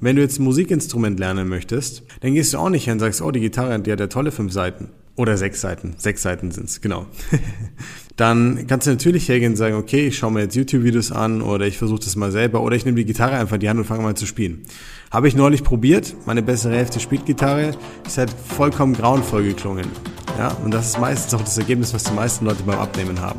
wenn du jetzt ein Musikinstrument lernen möchtest, dann gehst du auch nicht hin und sagst, oh, die Gitarre, die hat ja tolle fünf Seiten. Oder sechs Seiten. Sechs Seiten sind's, genau. dann kannst du natürlich hergehen und sagen, okay, ich schaue mir jetzt YouTube-Videos an oder ich versuche das mal selber oder ich nehme die Gitarre einfach in die Hand und fange mal zu spielen. Habe ich neulich probiert, meine bessere Hälfte spielt Gitarre, ist halt vollkommen grauenvoll geklungen. Ja, und das ist meistens auch das Ergebnis, was die meisten Leute beim Abnehmen haben.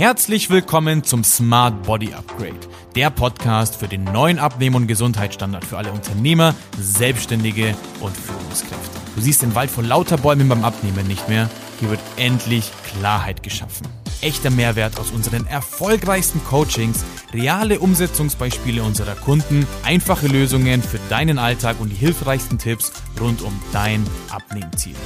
Herzlich willkommen zum Smart Body Upgrade, der Podcast für den neuen Abnehmen- und Gesundheitsstandard für alle Unternehmer, Selbstständige und Führungskräfte. Du siehst den Wald vor lauter Bäumen beim Abnehmen nicht mehr. Hier wird endlich Klarheit geschaffen. Echter Mehrwert aus unseren erfolgreichsten Coachings, reale Umsetzungsbeispiele unserer Kunden, einfache Lösungen für deinen Alltag und die hilfreichsten Tipps rund um dein Abnehmziel.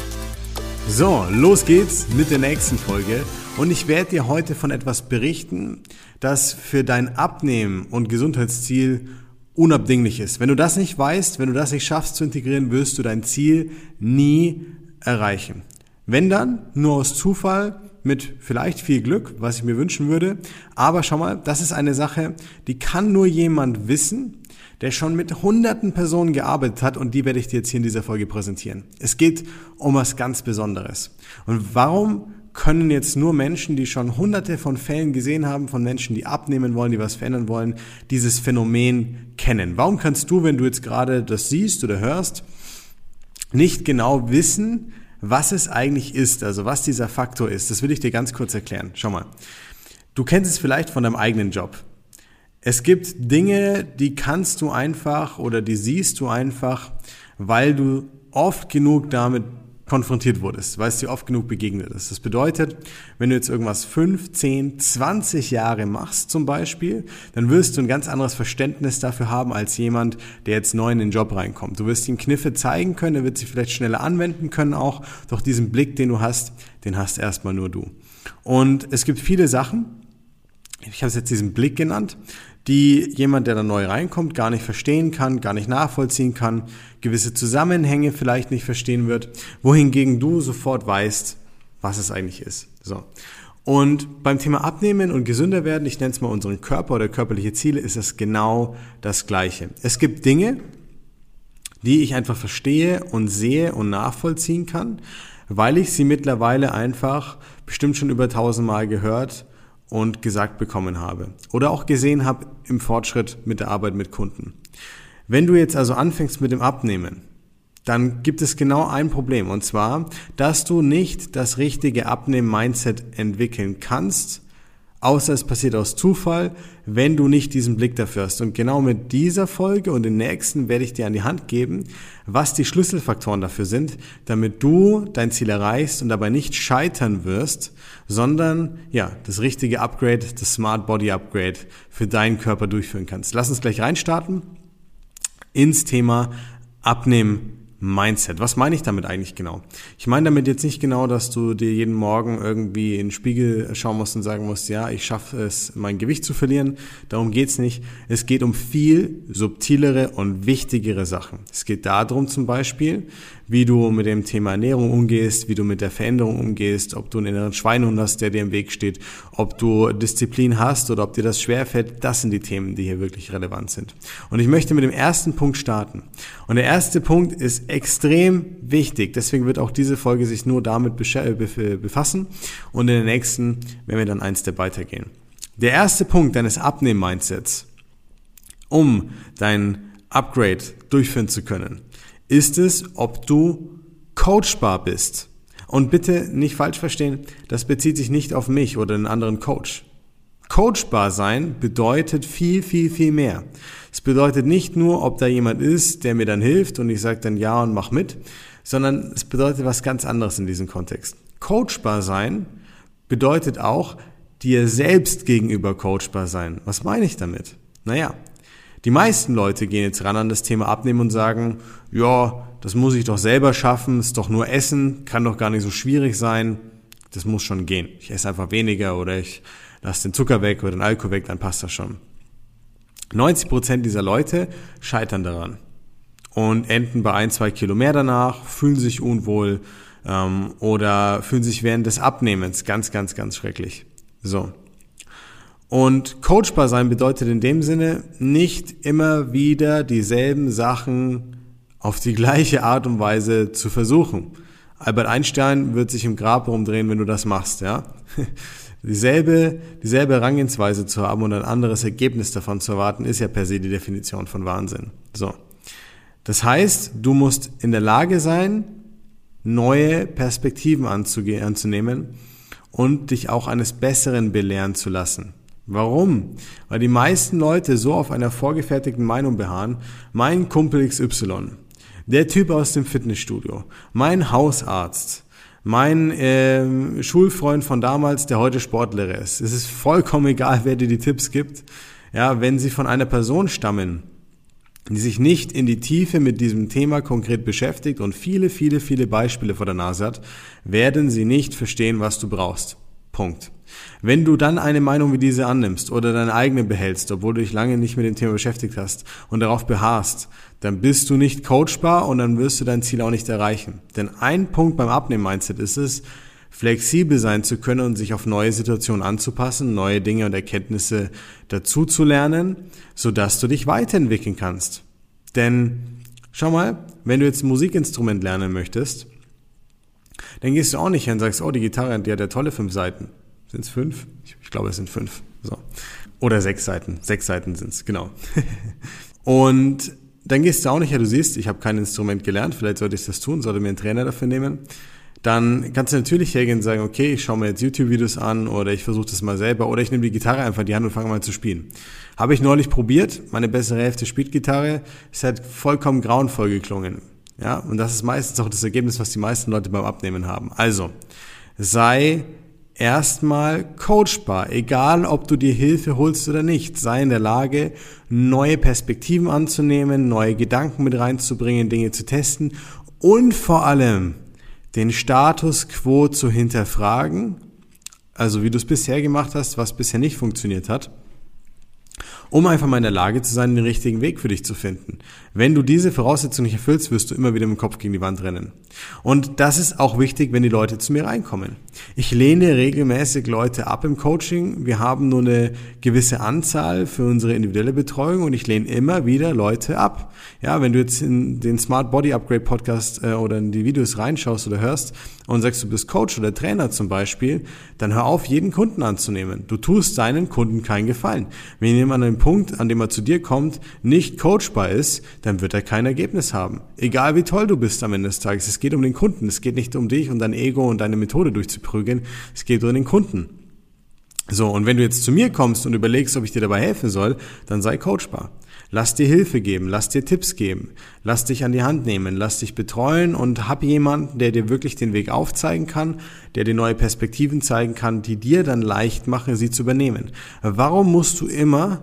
So, los geht's mit der nächsten Folge. Und ich werde dir heute von etwas berichten, das für dein Abnehmen und Gesundheitsziel unabdinglich ist. Wenn du das nicht weißt, wenn du das nicht schaffst zu integrieren, wirst du dein Ziel nie erreichen. Wenn dann, nur aus Zufall, mit vielleicht viel Glück, was ich mir wünschen würde. Aber schau mal, das ist eine Sache, die kann nur jemand wissen, der schon mit hunderten Personen gearbeitet hat und die werde ich dir jetzt hier in dieser Folge präsentieren. Es geht um was ganz Besonderes. Und warum können jetzt nur Menschen, die schon hunderte von Fällen gesehen haben, von Menschen, die abnehmen wollen, die was verändern wollen, dieses Phänomen kennen? Warum kannst du, wenn du jetzt gerade das siehst oder hörst, nicht genau wissen, was es eigentlich ist, also was dieser Faktor ist? Das will ich dir ganz kurz erklären. Schau mal. Du kennst es vielleicht von deinem eigenen Job. Es gibt Dinge, die kannst du einfach oder die siehst du einfach, weil du oft genug damit konfrontiert wurdest, weil es dir oft genug begegnet ist. Das bedeutet, wenn du jetzt irgendwas 5, 10, 20 Jahre machst zum Beispiel, dann wirst du ein ganz anderes Verständnis dafür haben als jemand, der jetzt neu in den Job reinkommt. Du wirst ihm Kniffe zeigen können, er wird sie vielleicht schneller anwenden können auch, doch diesen Blick, den du hast, den hast erstmal nur du. Und es gibt viele Sachen, ich habe es jetzt diesen Blick genannt, die jemand, der da neu reinkommt, gar nicht verstehen kann, gar nicht nachvollziehen kann, gewisse Zusammenhänge vielleicht nicht verstehen wird, wohingegen du sofort weißt, was es eigentlich ist. So. Und beim Thema Abnehmen und gesünder werden, ich nenne es mal unseren Körper oder körperliche Ziele, ist es genau das Gleiche. Es gibt Dinge, die ich einfach verstehe und sehe und nachvollziehen kann, weil ich sie mittlerweile einfach bestimmt schon über tausendmal gehört und gesagt bekommen habe oder auch gesehen habe im Fortschritt mit der Arbeit mit Kunden. Wenn du jetzt also anfängst mit dem Abnehmen, dann gibt es genau ein Problem und zwar, dass du nicht das richtige Abnehmen-Mindset entwickeln kannst, außer es passiert aus Zufall, wenn du nicht diesen Blick dafür hast. Und genau mit dieser Folge und den nächsten werde ich dir an die Hand geben, was die Schlüsselfaktoren dafür sind, damit du dein Ziel erreichst und dabei nicht scheitern wirst, sondern ja, das richtige Upgrade, das Smart Body Upgrade für deinen Körper durchführen kannst. Lass uns gleich reinstarten ins Thema Abnehmen Mindset. Was meine ich damit eigentlich genau? Ich meine damit jetzt nicht genau, dass du dir jeden Morgen irgendwie in den Spiegel schauen musst und sagen musst, ja, ich schaffe es, mein Gewicht zu verlieren. Darum geht's nicht. Es geht um viel subtilere und wichtigere Sachen. Es geht darum zum Beispiel, wie du mit dem Thema Ernährung umgehst, wie du mit der Veränderung umgehst, ob du einen inneren Schweinehund hast, der dir im Weg steht, ob du Disziplin hast oder ob dir das schwerfällt. Das sind die Themen, die hier wirklich relevant sind. Und ich möchte mit dem ersten Punkt starten. Und der erste Punkt ist extrem wichtig. Deswegen wird auch diese Folge sich nur damit befassen. Und in der nächsten werden wir dann eins Step weitergehen. Der erste Punkt deines Abnehmen-Mindsets, um dein Upgrade durchführen zu können, ist es, ob du coachbar bist. Und bitte nicht falsch verstehen, das bezieht sich nicht auf mich oder einen anderen Coach. Coachbar sein bedeutet viel, viel, viel mehr. Es bedeutet nicht nur, ob da jemand ist, der mir dann hilft und ich sage dann ja und mach mit, sondern es bedeutet was ganz anderes in diesem Kontext. Coachbar sein bedeutet auch dir selbst gegenüber coachbar sein. Was meine ich damit? Naja, die meisten Leute gehen jetzt ran an das Thema Abnehmen und sagen, ja, das muss ich doch selber schaffen, ist doch nur Essen, kann doch gar nicht so schwierig sein, das muss schon gehen. Ich esse einfach weniger oder ich lasse den Zucker weg oder den Alkohol weg, dann passt das schon. 90 Prozent dieser Leute scheitern daran und enden bei ein, zwei Kilo mehr danach, fühlen sich unwohl ähm, oder fühlen sich während des Abnehmens ganz, ganz, ganz schrecklich. So. Und coachbar sein bedeutet in dem Sinne, nicht immer wieder dieselben Sachen auf die gleiche Art und Weise zu versuchen. Albert Einstein wird sich im Grab rumdrehen, wenn du das machst, ja. Dieselbe, dieselbe Herangehensweise zu haben und ein anderes Ergebnis davon zu erwarten, ist ja per se die Definition von Wahnsinn. So. Das heißt, du musst in der Lage sein, neue Perspektiven anzunehmen und dich auch eines Besseren belehren zu lassen. Warum? Weil die meisten Leute so auf einer vorgefertigten Meinung beharren, mein Kumpel XY, der Typ aus dem Fitnessstudio, mein Hausarzt, mein äh, Schulfreund von damals, der heute Sportlehrer ist. Es ist vollkommen egal, wer dir die Tipps gibt. Ja, wenn sie von einer Person stammen, die sich nicht in die Tiefe mit diesem Thema konkret beschäftigt und viele, viele, viele Beispiele vor der Nase hat, werden sie nicht verstehen, was du brauchst. Punkt. Wenn du dann eine Meinung wie diese annimmst oder deine eigene behältst, obwohl du dich lange nicht mit dem Thema beschäftigt hast und darauf beharrst, dann bist du nicht coachbar und dann wirst du dein Ziel auch nicht erreichen. Denn ein Punkt beim Abnehmen-Mindset ist es, flexibel sein zu können und sich auf neue Situationen anzupassen, neue Dinge und Erkenntnisse dazu zu lernen, sodass du dich weiterentwickeln kannst. Denn schau mal, wenn du jetzt ein Musikinstrument lernen möchtest, dann gehst du auch nicht hin und sagst, oh, die Gitarre, die hat ja tolle fünf Seiten. Sind es fünf? Ich, ich, glaube, es sind fünf. So. Oder sechs Seiten. Sechs Seiten sind es, genau. und dann gehst du auch nicht, ja, du siehst, ich habe kein Instrument gelernt, vielleicht sollte ich das tun, sollte mir einen Trainer dafür nehmen. Dann kannst du natürlich hergehen und sagen, okay, ich schaue mir jetzt YouTube-Videos an oder ich versuche das mal selber oder ich nehme die Gitarre einfach in die Hand und fange mal zu spielen. Habe ich neulich probiert, meine bessere Hälfte spielt Gitarre, es hat vollkommen grauenvoll geklungen. Ja, und das ist meistens auch das Ergebnis, was die meisten Leute beim Abnehmen haben. Also, sei erstmal coachbar, egal ob du dir Hilfe holst oder nicht. Sei in der Lage, neue Perspektiven anzunehmen, neue Gedanken mit reinzubringen, Dinge zu testen und vor allem den Status quo zu hinterfragen, also wie du es bisher gemacht hast, was bisher nicht funktioniert hat um einfach mal in der Lage zu sein, den richtigen Weg für dich zu finden. Wenn du diese Voraussetzung nicht erfüllst, wirst du immer wieder mit dem Kopf gegen die Wand rennen. Und das ist auch wichtig, wenn die Leute zu mir reinkommen. Ich lehne regelmäßig Leute ab im Coaching. Wir haben nur eine gewisse Anzahl für unsere individuelle Betreuung und ich lehne immer wieder Leute ab. Ja, wenn du jetzt in den Smart Body Upgrade Podcast äh, oder in die Videos reinschaust oder hörst und sagst, du bist Coach oder Trainer zum Beispiel, dann hör auf, jeden Kunden anzunehmen. Du tust deinen Kunden keinen Gefallen. Wenn jemand an Punkt, an dem er zu dir kommt, nicht coachbar ist, dann wird er kein Ergebnis haben. Egal wie toll du bist am Ende des Tages. Es geht um den Kunden. Es geht nicht um dich und dein Ego und deine Methode durchzuprügeln. Es geht um den Kunden. So, und wenn du jetzt zu mir kommst und überlegst, ob ich dir dabei helfen soll, dann sei coachbar. Lass dir Hilfe geben, lass dir Tipps geben, lass dich an die Hand nehmen, lass dich betreuen und hab jemanden, der dir wirklich den Weg aufzeigen kann, der dir neue Perspektiven zeigen kann, die dir dann leicht machen, sie zu übernehmen. Warum musst du immer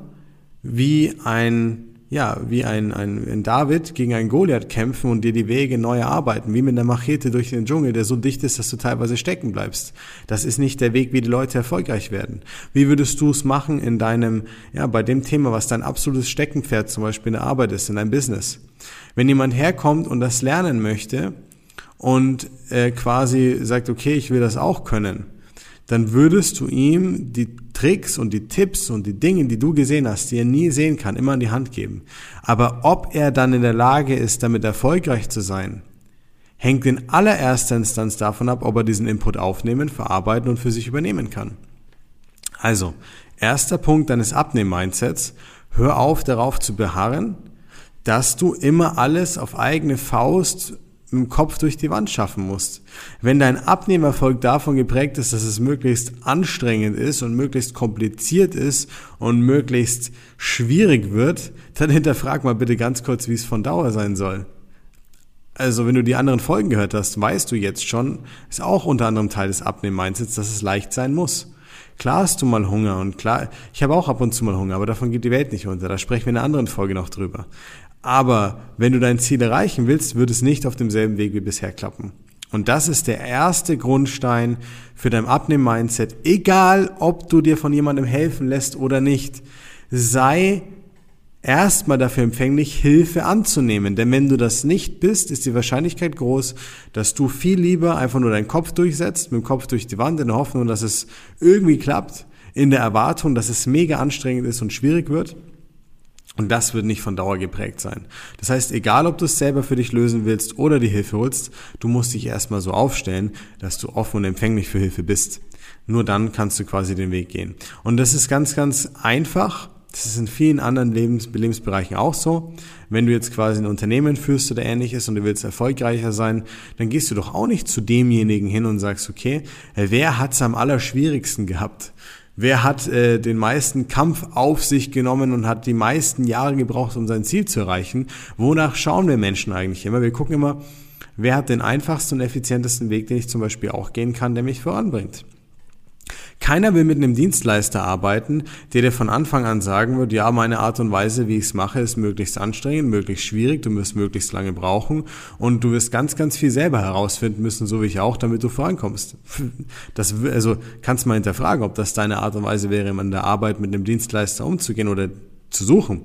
wie ein ja, wie ein, ein, ein David gegen einen Goliath kämpfen und dir die Wege neu erarbeiten, wie mit einer Machete durch den Dschungel, der so dicht ist, dass du teilweise stecken bleibst. Das ist nicht der Weg, wie die Leute erfolgreich werden. Wie würdest du es machen in deinem, ja, bei dem Thema, was dein absolutes Steckenpferd zum Beispiel in der Arbeit ist, in deinem Business? Wenn jemand herkommt und das lernen möchte und äh, quasi sagt, okay, ich will das auch können, dann würdest du ihm die Tricks und die Tipps und die Dinge, die du gesehen hast, die er nie sehen kann, immer in die Hand geben. Aber ob er dann in der Lage ist, damit erfolgreich zu sein, hängt in allererster Instanz davon ab, ob er diesen Input aufnehmen, verarbeiten und für sich übernehmen kann. Also, erster Punkt deines Abnehmen-Mindsets, hör auf darauf zu beharren, dass du immer alles auf eigene Faust im Kopf durch die Wand schaffen musst. Wenn dein Abnehmerfolg davon geprägt ist, dass es möglichst anstrengend ist und möglichst kompliziert ist und möglichst schwierig wird, dann hinterfrag mal bitte ganz kurz, wie es von Dauer sein soll. Also wenn du die anderen Folgen gehört hast, weißt du jetzt schon, ist auch unter anderem Teil des Abnehmen-Mindsets, dass es leicht sein muss. Klar hast du mal Hunger und klar, ich habe auch ab und zu mal Hunger, aber davon geht die Welt nicht unter. Da sprechen wir in einer anderen Folge noch drüber. Aber wenn du dein Ziel erreichen willst, wird es nicht auf demselben Weg wie bisher klappen. Und das ist der erste Grundstein für dein Abnehmen-Mindset. Egal, ob du dir von jemandem helfen lässt oder nicht, sei erstmal dafür empfänglich, Hilfe anzunehmen. Denn wenn du das nicht bist, ist die Wahrscheinlichkeit groß, dass du viel lieber einfach nur deinen Kopf durchsetzt, mit dem Kopf durch die Wand, in der Hoffnung, dass es irgendwie klappt, in der Erwartung, dass es mega anstrengend ist und schwierig wird. Und das wird nicht von Dauer geprägt sein. Das heißt, egal ob du es selber für dich lösen willst oder die Hilfe holst, du musst dich erstmal so aufstellen, dass du offen und empfänglich für Hilfe bist. Nur dann kannst du quasi den Weg gehen. Und das ist ganz, ganz einfach. Das ist in vielen anderen Lebens Lebensbereichen auch so. Wenn du jetzt quasi ein Unternehmen führst oder ähnliches und du willst erfolgreicher sein, dann gehst du doch auch nicht zu demjenigen hin und sagst, okay, wer hat's am allerschwierigsten gehabt? Wer hat äh, den meisten Kampf auf sich genommen und hat die meisten Jahre gebraucht, um sein Ziel zu erreichen? Wonach schauen wir Menschen eigentlich immer? Wir gucken immer, wer hat den einfachsten und effizientesten Weg, den ich zum Beispiel auch gehen kann, der mich voranbringt. Keiner will mit einem Dienstleister arbeiten, der dir von Anfang an sagen wird, ja, meine Art und Weise, wie ich es mache, ist möglichst anstrengend, möglichst schwierig, du wirst möglichst lange brauchen und du wirst ganz, ganz viel selber herausfinden müssen, so wie ich auch, damit du vorankommst. Das, also kannst mal hinterfragen, ob das deine Art und Weise wäre, in der Arbeit mit einem Dienstleister umzugehen oder zu suchen.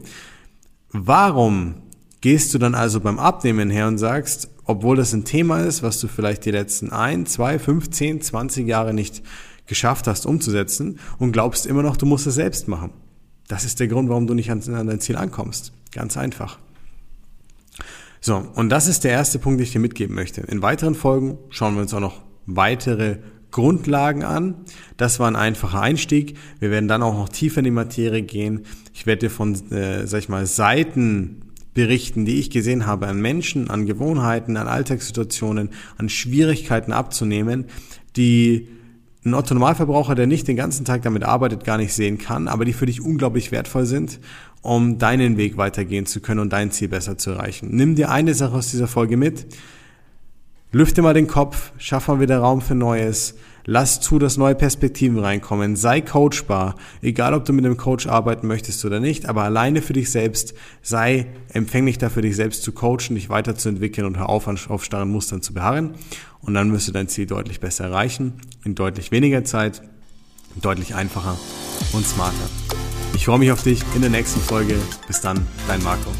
Warum gehst du dann also beim Abnehmen her und sagst, obwohl das ein Thema ist, was du vielleicht die letzten ein, zwei, fünf, zehn, zwanzig Jahre nicht geschafft hast umzusetzen und glaubst immer noch, du musst es selbst machen. Das ist der Grund, warum du nicht an, dein Ziel ankommst. Ganz einfach. So, und das ist der erste Punkt, den ich dir mitgeben möchte. In weiteren Folgen schauen wir uns auch noch weitere Grundlagen an. Das war ein einfacher Einstieg. Wir werden dann auch noch tiefer in die Materie gehen. Ich werde dir von, äh, sag ich mal, Seiten berichten, die ich gesehen habe an Menschen, an Gewohnheiten, an Alltagssituationen, an Schwierigkeiten abzunehmen, die ein Otto-Normalverbraucher, der nicht den ganzen Tag damit arbeitet, gar nicht sehen kann, aber die für dich unglaublich wertvoll sind, um deinen Weg weitergehen zu können und dein Ziel besser zu erreichen. Nimm dir eine Sache aus dieser Folge mit, lüfte mal den Kopf, schaff mal wieder Raum für Neues, lass zu, dass neue Perspektiven reinkommen, sei coachbar, egal ob du mit einem Coach arbeiten möchtest oder nicht, aber alleine für dich selbst, sei empfänglich dafür, dich selbst zu coachen, dich weiterzuentwickeln und hör auf, auf starren Mustern zu beharren und dann wirst du dein Ziel deutlich besser erreichen, in deutlich weniger Zeit, deutlich einfacher und smarter. Ich freue mich auf dich in der nächsten Folge. Bis dann, dein Marco.